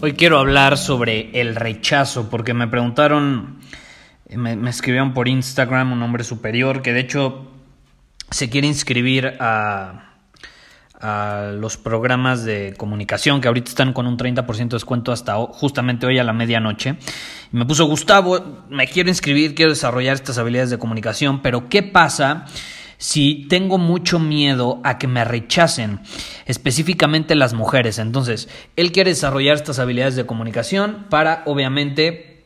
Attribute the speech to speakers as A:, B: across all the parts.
A: Hoy quiero hablar sobre el rechazo, porque me preguntaron, me, escribieron por Instagram un hombre superior que de hecho se quiere inscribir a, a los programas de comunicación que ahorita están con un 30% de descuento hasta justamente hoy a la medianoche. Y me puso Gustavo, me quiero inscribir, quiero desarrollar estas habilidades de comunicación, pero ¿qué pasa? Si tengo mucho miedo a que me rechacen, específicamente las mujeres. Entonces, él quiere desarrollar estas habilidades de comunicación para, obviamente,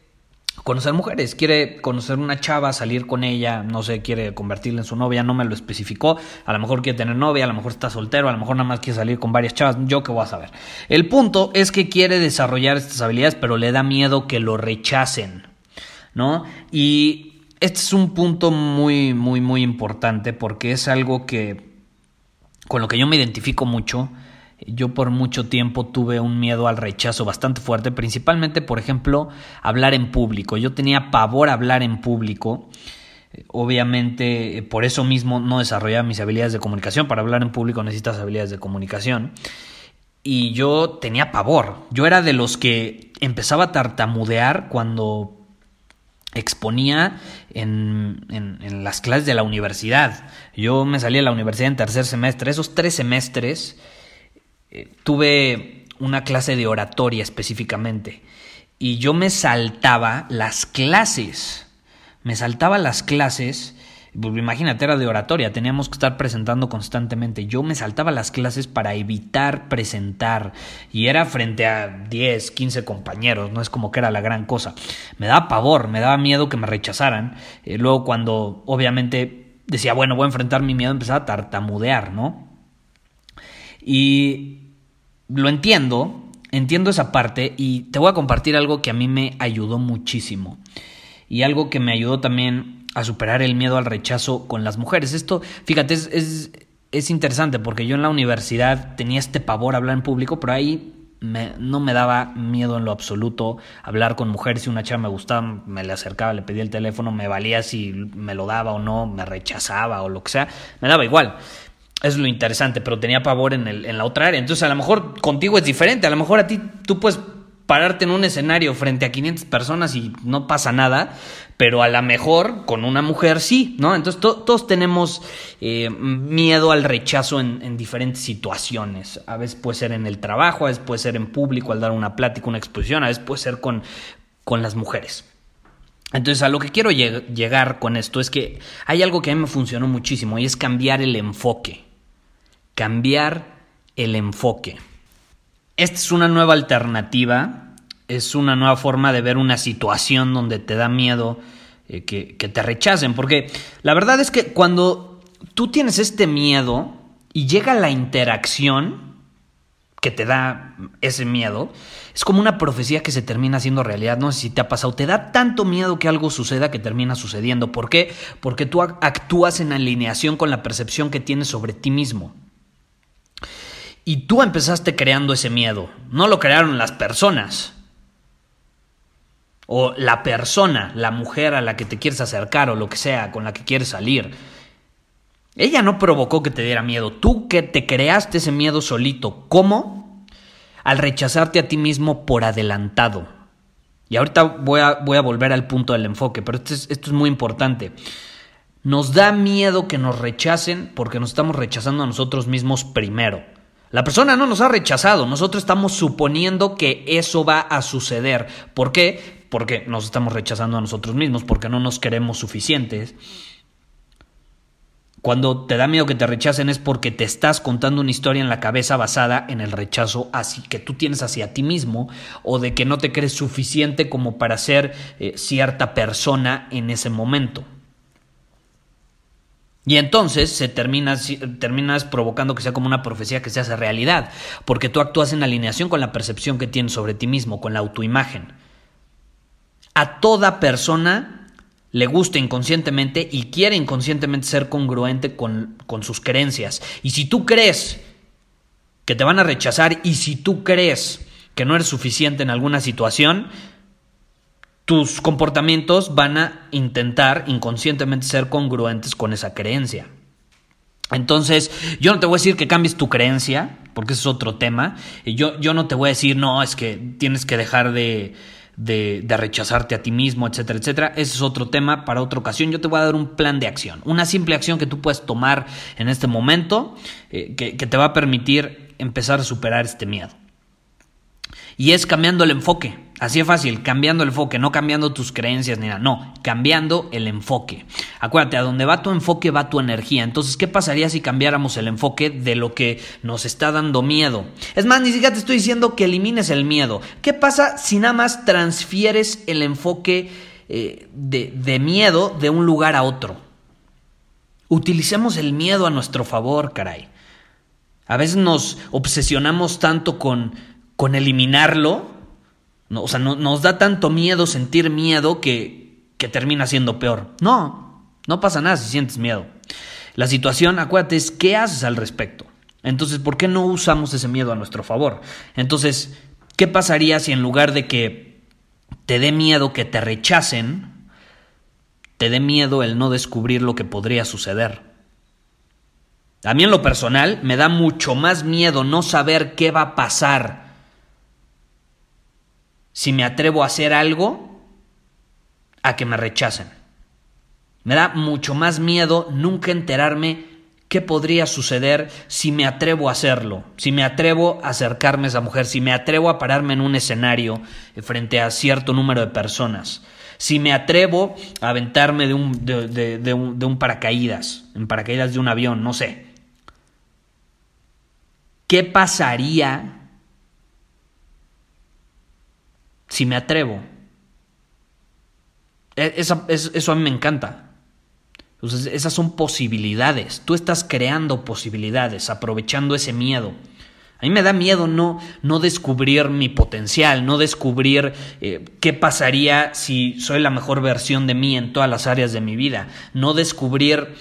A: conocer mujeres. Quiere conocer una chava, salir con ella, no sé, quiere convertirla en su novia, no me lo especificó. A lo mejor quiere tener novia, a lo mejor está soltero, a lo mejor nada más quiere salir con varias chavas, yo qué voy a saber. El punto es que quiere desarrollar estas habilidades, pero le da miedo que lo rechacen, ¿no? Y este es un punto muy, muy, muy importante porque es algo que con lo que yo me identifico mucho. Yo por mucho tiempo tuve un miedo al rechazo bastante fuerte, principalmente, por ejemplo, hablar en público. Yo tenía pavor a hablar en público. Obviamente, por eso mismo no desarrollaba mis habilidades de comunicación. Para hablar en público necesitas habilidades de comunicación. Y yo tenía pavor. Yo era de los que empezaba a tartamudear cuando exponía en, en, las clases de la universidad. Yo me salí de la universidad en tercer semestre. Esos tres semestres eh, tuve una clase de oratoria específicamente. Y yo me saltaba las clases. Me saltaba las clases pues, imagínate, era de oratoria, teníamos que estar presentando constantemente. Yo me saltaba las clases para evitar presentar y era frente a 10, 15 compañeros, no es como que era la gran cosa. Me daba pavor, me daba miedo que me rechazaran. Eh, luego cuando obviamente decía, bueno, voy a enfrentar mi miedo, empezaba a tartamudear, ¿no? Y lo entiendo, entiendo esa parte y te voy a compartir algo que a mí me ayudó muchísimo y algo que me ayudó también a superar el miedo al rechazo con las mujeres. Esto, fíjate, es, es, interesante porque yo en la universidad tenía este pavor a hablar en público, pero ahí no me daba miedo en lo absoluto hablar con mujeres. Si una chava me gustaba, me le acercaba, le pedía el teléfono, me valía si me lo daba o no, me rechazaba o lo que sea, me daba igual. Es lo interesante, pero tenía pavor en, el, en la otra área. Entonces, a lo mejor contigo es diferente. A lo mejor a ti tú puedes pararte en un escenario frente a 500 personas y no pasa nada, pero a lo mejor con una mujer sí, ¿no? Entonces todos tenemos eh, miedo al rechazo en, diferentes situaciones. A veces puede ser en el trabajo, a veces puede ser en público al dar una plática, una exposición, a veces puede ser con, con las mujeres. Entonces a lo que quiero llegar con esto es que hay algo que a mí me funcionó muchísimo y es cambiar el enfoque. Cambiar el enfoque. Esta es una nueva alternativa, es una nueva forma de ver una situación donde te da miedo eh, que, que te rechacen, porque la verdad es que cuando tú tienes este miedo y llega la interacción que te da ese miedo, es como una profecía que se termina haciendo realidad. No sé si te ha pasado. Te da tanto miedo que algo suceda que termina sucediendo. ¿Por qué? Porque tú actúas en alineación con la percepción que tienes sobre ti mismo. Y tú empezaste creando ese miedo. No lo crearon las personas. O la persona, la mujer a la que te quieres acercar o lo que sea, con la que quieres salir. Ella no provocó que te diera miedo. Tú que te creaste ese miedo solito. ¿Cómo? Al rechazarte a ti mismo por adelantado. Y ahorita voy a, voy a volver al punto del enfoque, pero esto es, esto es muy importante. Nos da miedo que nos rechacen porque nos estamos rechazando a nosotros mismos primero. La persona no nos ha rechazado, nosotros estamos suponiendo que eso va a suceder. ¿Por qué? porque nos estamos rechazando a nosotros mismos, porque no nos queremos suficientes. Cuando te da miedo que te rechacen es porque te estás contando una historia en la cabeza basada en el rechazo así que tú tienes hacia ti mismo o de que no te crees suficiente como para ser eh, cierta persona en ese momento. Y entonces se terminas, terminas provocando que sea como una profecía que se hace realidad, porque tú actúas en alineación con la percepción que tienes sobre ti mismo, con la autoimagen. A toda persona le gusta inconscientemente y quiere inconscientemente ser congruente con, con sus creencias. Y si tú crees que te van a rechazar y si tú crees que no eres suficiente en alguna situación, tus comportamientos van a intentar inconscientemente ser congruentes con esa creencia. Entonces, yo no te voy a decir que cambies tu creencia, porque ese es otro tema. Yo, yo no te voy a decir, no, es que tienes que dejar de, de, rechazarte a ti mismo, etcétera, etcétera. Ese es otro tema para otra ocasión. Yo te voy a dar un plan de acción, una simple acción que tú puedes tomar en este momento eh, que te va a permitir empezar a superar este miedo. Y es cambiando el enfoque. Así es fácil, cambiando el enfoque, no cambiando tus creencias ni nada, no, cambiando el enfoque. Acuérdate, a donde va tu enfoque va tu energía. Entonces, ¿qué pasaría si cambiáramos el enfoque de lo que nos está dando miedo? Es más, ni siquiera te estoy diciendo que elimines el miedo. ¿Qué pasa si nada más transfieres el enfoque eh, de, de miedo de un lugar a otro? Utilicemos el miedo a nuestro favor, caray. A veces nos obsesionamos tanto con con eliminarlo, o sea, no, nos da tanto miedo sentir miedo que, que termina siendo peor. No, no pasa nada si sientes miedo. La situación, acuérdate, es qué haces al respecto. Entonces, ¿por qué no usamos ese miedo a nuestro favor? Entonces, ¿qué pasaría si en lugar de que te dé miedo que te rechacen, te dé miedo el no descubrir lo que podría suceder? A mí en lo personal me da mucho más miedo no saber qué va a pasar si me atrevo a hacer algo a que me rechacen. Me da mucho más miedo nunca enterarme qué podría suceder si me atrevo a hacerlo, si me atrevo a acercarme a esa mujer, si me atrevo a pararme en un escenario frente a cierto número de personas, si me atrevo a aventarme de un, de, de un paracaídas, en paracaídas de un avión, no sé. ¿Qué pasaría si me atrevo. E, eso a mí me encanta. esas son posibilidades. Tú estás creando posibilidades, aprovechando ese miedo. A mí me da miedo no, no descubrir mi potencial, no descubrir eh, qué pasaría si soy la mejor versión de mí en todas las áreas de mi vida, no descubrir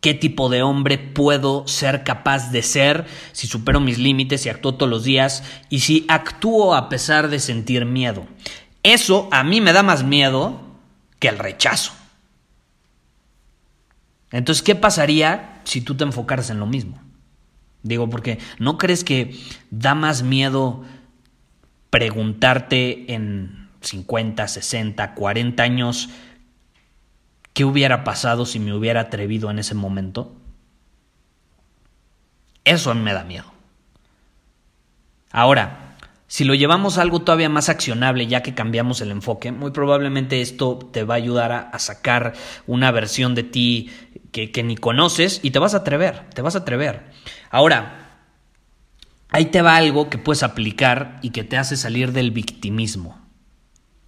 A: qué tipo de hombre puedo ser capaz de ser si supero mis límites, y actúo todos los días y si actúo a pesar de sentir miedo. Eso a mí me da más miedo que el rechazo. Entonces, ¿qué pasaría si tú te enfocaras en lo mismo? Digo, porque ¿no crees que da más miedo preguntarte en 50, 60, 40 años ¿Qué hubiera pasado si me hubiera atrevido en ese momento? Eso a mí me da miedo. Ahora, si lo llevamos a algo todavía más accionable, ya que cambiamos el enfoque, muy probablemente esto te va a ayudar a, sacar una versión de ti que, que, ni conoces y te vas a atrever, te vas a atrever. Ahora, ahí te va algo que puedes aplicar y que te hace salir del victimismo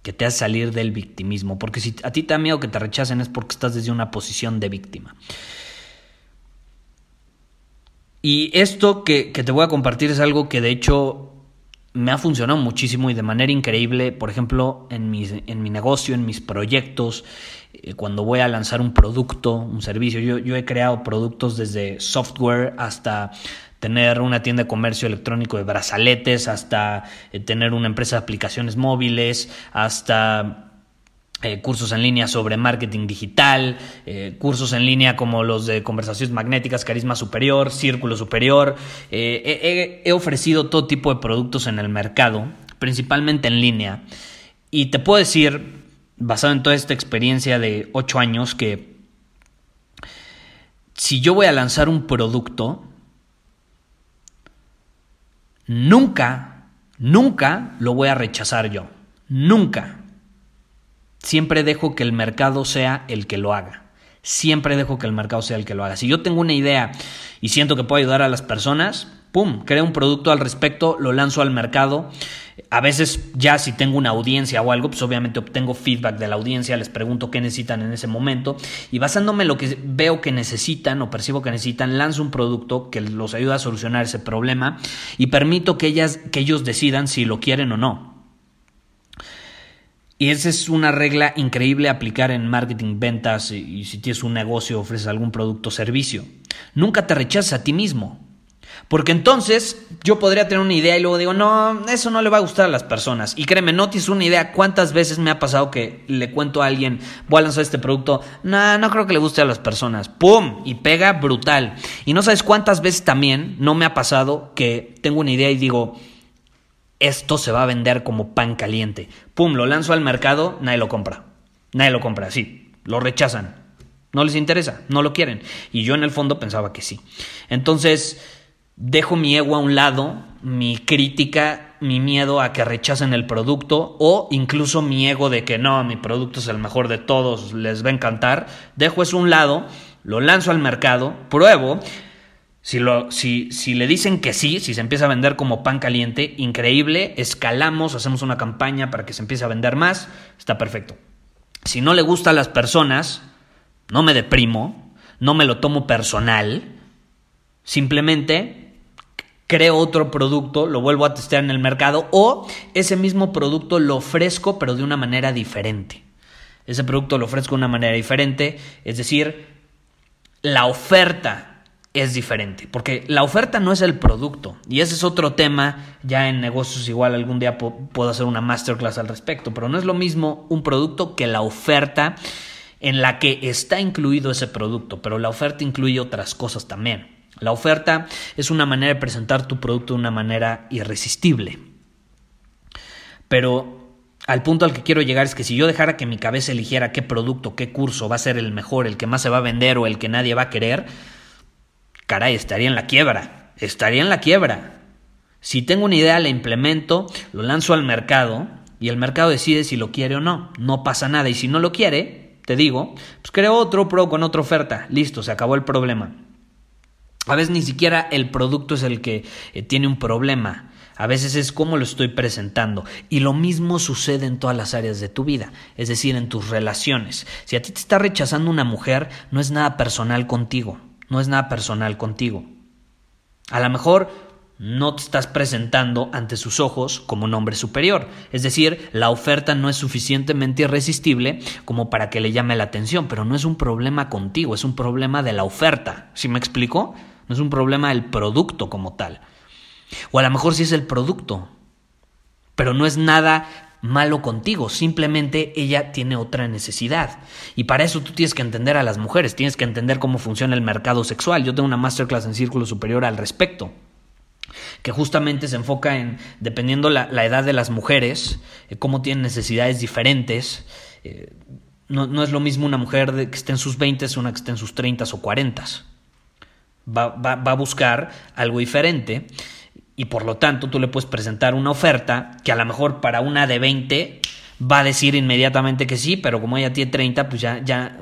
A: que te hace salir del victimismo. Porque si a ti te da miedo que te rechacen es porque estás desde una posición de víctima. Y esto que, te voy a compartir es algo que de hecho me ha funcionado muchísimo y de manera increíble, por ejemplo, en, en mi negocio, en mis proyectos, eh, cuando voy a lanzar un producto, un servicio. Yo, yo he creado productos desde software hasta tener una tienda de comercio electrónico de brazaletes, hasta eh, tener una empresa de aplicaciones móviles, hasta eh, cursos en línea sobre marketing digital, eh, cursos en línea como los de conversaciones magnéticas, carisma superior, círculo superior. he, ofrecido todo tipo de productos en el mercado, principalmente en línea. Y te puedo decir, basado en toda esta experiencia de ocho años, que si yo voy a lanzar un producto, Nunca, nunca lo voy a rechazar yo. Nunca. siempre dejo que el mercado sea el que lo haga. Siempre dejo que el mercado sea el que lo haga. Si yo tengo una idea y siento que puedo ayudar a las personas, ¡pum!, creo un producto al respecto, lo lanzo al mercado. A veces ya si tengo una audiencia o algo, pues obviamente obtengo feedback de la audiencia, les pregunto qué necesitan en ese momento y basándome en lo que veo que necesitan o percibo que necesitan, lanzo un producto que los ayuda a solucionar ese problema y permito que, ellas, que ellos decidan si lo quieren o no. Y esa es una regla increíble aplicar en marketing, ventas y, si tienes un negocio, ofreces algún producto o servicio. Nunca te rechaces a ti mismo. Porque entonces yo podría tener una idea y luego digo, no, eso no le va a gustar a las personas. Y créeme, no tienes una idea cuántas veces me ha pasado que le cuento a alguien, voy a lanzar este producto, no, no creo que le guste a las personas. ¡Pum! Y pega brutal. Y no sabes cuántas veces también no me ha pasado que tengo una idea y digo, esto se va a vender como pan caliente. Pum, lo lanzo al mercado, nadie lo compra. Nadie lo compra, sí, lo rechazan. No les interesa, no lo quieren. Y yo en el fondo pensaba que sí. Entonces, dejo mi ego a un lado, mi crítica, mi miedo a que rechacen el producto o incluso mi ego de que no, mi producto es el mejor de todos, les va a encantar. Dejo eso a un lado, lo lanzo al mercado, pruebo si, lo, si, si, le dicen que sí, si se empieza a vender como pan caliente, increíble, escalamos, hacemos una campaña para que se empiece a vender más, está perfecto. Si no le gusta a las personas, no me deprimo, no me lo tomo personal, simplemente creo otro producto, lo vuelvo a testear en el mercado o ese mismo producto lo ofrezco pero de una manera diferente. Ese producto lo ofrezco de una manera diferente, es decir, la oferta es diferente, porque la oferta no es el producto, y ese es otro tema, ya en negocios igual algún día puedo hacer una masterclass al respecto, pero no es lo mismo un producto que la oferta en la que está incluido ese producto, pero la oferta incluye otras cosas también. La oferta es una manera de presentar tu producto de una manera irresistible. Pero al punto al que quiero llegar es que si yo dejara que mi cabeza eligiera qué producto, qué curso va a ser el mejor, el que más se va a vender o el que nadie va a querer, caray, estaría en la quiebra, estaría en la quiebra. Si tengo una idea, la implemento, lo lanzo al mercado y el mercado decide si lo quiere o no. No pasa nada. Y si no lo quiere, te digo, pues creo otro pro con otra oferta. Listo, se acabó el problema. A veces ni siquiera el producto es el que eh, tiene un problema. A veces es cómo lo estoy presentando. Y lo mismo sucede en todas las áreas de tu vida, es decir, en tus relaciones. Si a ti te está rechazando una mujer, no es nada personal contigo no es nada personal contigo. A lo mejor no te estás presentando ante sus ojos como un hombre superior, es decir, la oferta no es suficientemente irresistible como para que le llame la atención, pero no es un problema contigo, es un problema de la oferta. ¿Sí me explico? No es un problema del producto como tal. O a lo mejor sí es el producto, pero no es nada malo contigo, simplemente ella tiene otra necesidad. Y para eso tú tienes que entender a las mujeres, tienes que entender cómo funciona el mercado sexual. Yo tengo una masterclass en Círculo Superior al respecto que justamente se enfoca en, dependiendo la, la edad de las mujeres, eh, cómo tienen necesidades diferentes. Eh, no, es lo mismo una mujer que esté en sus 20 una que esté en sus 30 o 40. Va, va, va a buscar algo diferente y por lo tanto tú le puedes presentar una oferta que a lo mejor para una de 20 va a decir inmediatamente que sí, pero como ella tiene 30, pues ya, ya,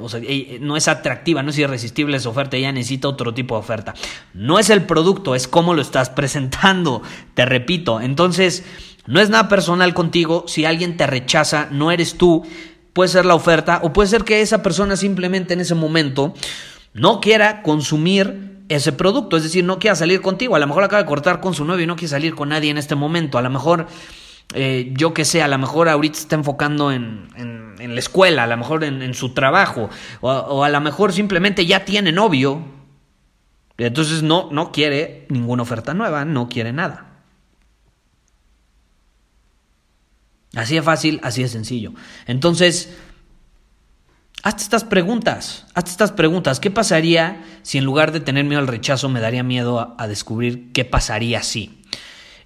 A: no es atractiva, no es irresistible esa oferta, ella necesita otro tipo de oferta. No es el producto, es cómo lo estás presentando, te repito. Entonces, no es nada personal contigo, si alguien te rechaza, no eres tú, puede ser la oferta, o puede ser que esa persona simplemente en ese momento no quiera consumir ese producto. Es decir, no quiera salir contigo. A lo mejor acaba de cortar con su novio y no quiere salir con nadie en este momento. A lo mejor, eh, yo que sé, a lo mejor ahorita está enfocando en, en, la escuela, a lo mejor en, su trabajo. O, o, a lo mejor simplemente ya tiene novio. Entonces no, no quiere ninguna oferta nueva, no quiere nada. Así de fácil, así de sencillo. Entonces, Hazte estas preguntas, hazte estas preguntas. ¿Qué pasaría si en lugar de tener miedo al rechazo me daría miedo a, descubrir qué pasaría si?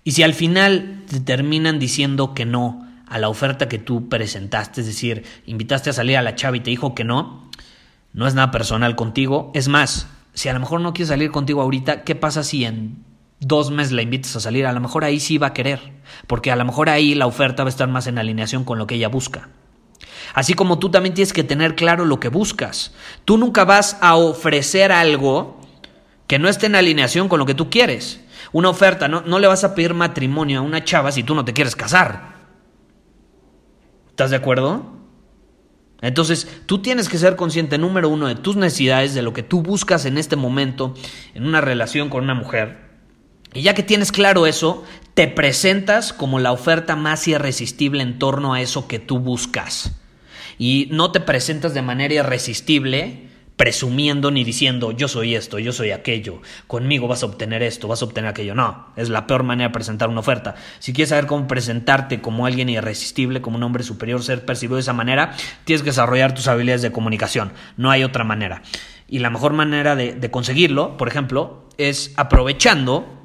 A: Y si al final te terminan diciendo que no a la oferta que tú presentaste, es decir, invitaste a salir a la chava y te dijo que no, no es nada personal contigo. Es más, si a lo mejor no quiere salir contigo ahorita, ¿qué pasa si en dos meses la invitas a salir? A lo mejor ahí sí va a querer, porque a lo mejor ahí la oferta va a estar más en alineación con lo que ella busca. Así como tú también tienes que tener claro lo que buscas. Tú nunca vas a ofrecer algo que no esté en alineación con lo que tú quieres. Una oferta, no, no le vas a pedir matrimonio a una chava si tú no te quieres casar. ¿Estás de acuerdo? Entonces, tú tienes que ser consciente, número uno, de tus necesidades, de lo que tú buscas en este momento en una relación con una mujer. Y ya que tienes claro eso, te presentas como la oferta más irresistible en torno a eso que tú buscas. Y no te presentas de manera irresistible presumiendo ni diciendo yo soy esto, yo soy aquello, conmigo vas a obtener esto, vas a obtener aquello. No, es la peor manera de presentar una oferta. Si quieres saber cómo presentarte como alguien irresistible, como un hombre superior, ser percibido de esa manera, tienes que desarrollar tus habilidades de comunicación. No hay otra manera. Y la mejor manera de, de conseguirlo, por ejemplo, es aprovechando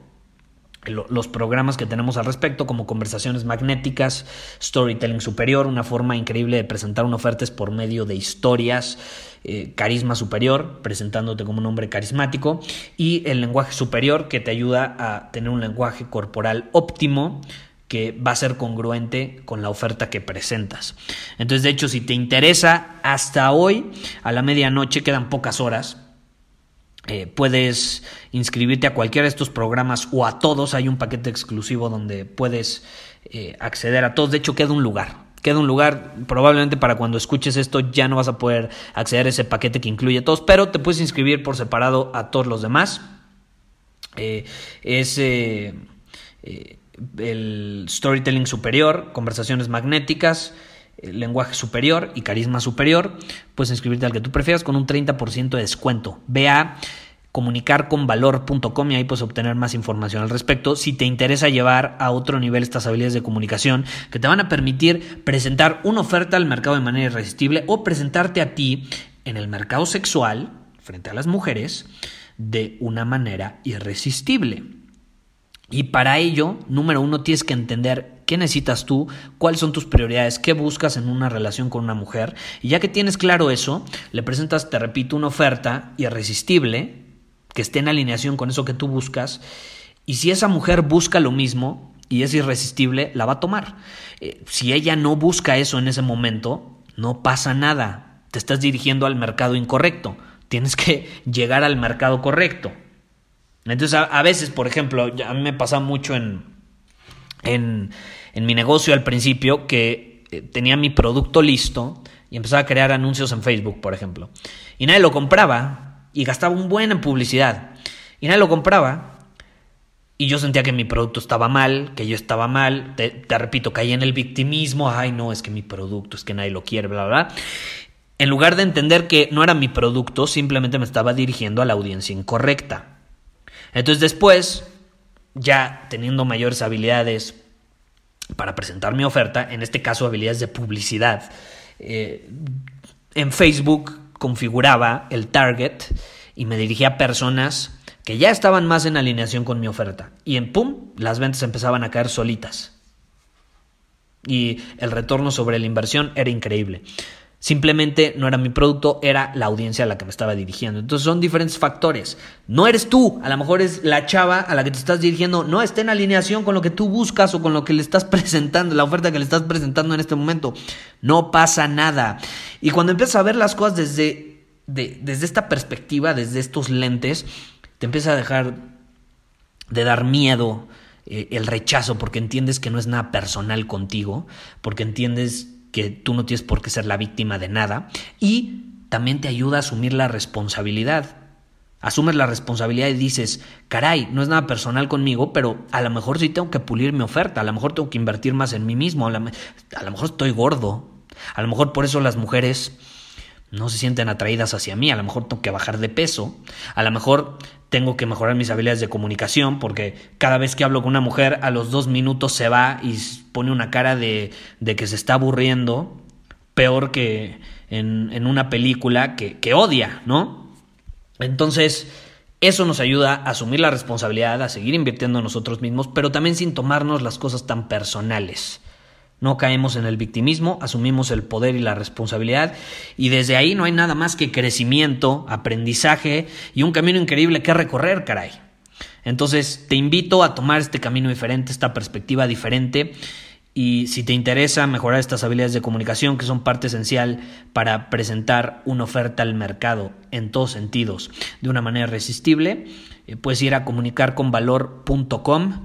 A: los programas que tenemos al respecto, como conversaciones magnéticas, storytelling superior, una forma increíble de presentar una oferta es por medio de historias, eh, carisma superior, presentándote como un hombre carismático, y el lenguaje superior que te ayuda a tener un lenguaje corporal óptimo que va a ser congruente con la oferta que presentas. Entonces, de hecho, si te interesa, hasta hoy, a la medianoche, quedan pocas horas, eh, puedes inscribirte a cualquiera de estos programas o a todos. Hay un paquete exclusivo donde puedes eh, acceder a todos. De hecho, queda un lugar. Queda un lugar, probablemente para cuando escuches esto ya no vas a poder acceder a ese paquete que incluye a todos, pero te puedes inscribir por separado a todos los demás. Eh, es el storytelling superior, conversaciones magnéticas, lenguaje superior y carisma superior, puedes inscribirte al que tú prefieras con un 30% de descuento. Ve a comunicarconvalor.com y ahí puedes obtener más información al respecto. Si te interesa llevar a otro nivel estas habilidades de comunicación que te van a permitir presentar una oferta al mercado de manera irresistible o presentarte a ti en el mercado sexual frente a las mujeres de una manera irresistible. Y para ello, número uno, tienes que entender qué necesitas tú, cuáles son tus prioridades, qué buscas en una relación con una mujer. Y ya que tienes claro eso, le presentas, te repito, una oferta irresistible que esté en alineación con eso que tú buscas. Y si esa mujer busca lo mismo y es irresistible, la va a tomar. Eh, si ella no busca eso en ese momento, no pasa nada. Te estás dirigiendo al mercado incorrecto. Tienes que llegar al mercado correcto. Entonces, a, veces, por ejemplo, a mí me pasa mucho en, en, mi negocio al principio que eh, tenía mi producto listo y empezaba a crear anuncios en Facebook, por ejemplo. Y nadie lo compraba y gastaba un buen en publicidad. Y nadie lo compraba. Y yo sentía que mi producto estaba mal, que yo estaba mal. Te, repito, caí en el victimismo. Ay, no, es que mi producto, es que nadie lo quiere, bla, bla, bla. En lugar de entender que no era mi producto, simplemente me estaba dirigiendo a la audiencia incorrecta. Entonces después, ya teniendo mayores habilidades para presentar mi oferta, en este caso habilidades de publicidad, eh, en Facebook configuraba el target y me dirigía a personas que ya estaban más en alineación con mi oferta. Y en pum, las ventas empezaban a caer solitas. Y el retorno sobre la inversión era increíble. Simplemente no era mi producto, era la audiencia a la que me estaba dirigiendo. Entonces son diferentes factores. No eres tú, a lo mejor es la chava a la que te estás dirigiendo, no está en alineación con lo que tú buscas o con lo que le estás presentando, la oferta que le estás presentando en este momento. No pasa nada. Y cuando empiezas a ver las cosas desde, desde esta perspectiva, desde estos lentes, te empieza a dejar de dar miedo eh, el rechazo porque entiendes que no es nada personal contigo, porque entiendes que tú no tienes por qué ser la víctima de nada y también te ayuda a asumir la responsabilidad. Asumes la responsabilidad y dices, caray, no es nada personal conmigo, pero a lo mejor sí tengo que pulir mi oferta, a lo mejor tengo que invertir más en mí mismo, a lo, mejor estoy gordo, a lo mejor por eso las mujeres no se sienten atraídas hacia mí, a lo mejor tengo que bajar de peso, a lo mejor tengo que mejorar mis habilidades de comunicación porque cada vez que hablo con una mujer a los dos minutos se va y pone una cara de, que se está aburriendo, peor que en, en una película que, que odia, ¿no? Entonces, eso nos ayuda a asumir la responsabilidad, a seguir invirtiendo en nosotros mismos, pero también sin tomarnos las cosas tan personales. No caemos en el victimismo, asumimos el poder y la responsabilidad y desde ahí no hay nada más que crecimiento, aprendizaje y un camino increíble que recorrer, caray. Entonces te invito a tomar este camino diferente, esta perspectiva diferente Y si te interesa mejorar estas habilidades de comunicación, que son parte esencial para presentar una oferta al mercado en todos sentidos de una manera irresistible, eh, puedes ir a comunicarconvalor.com.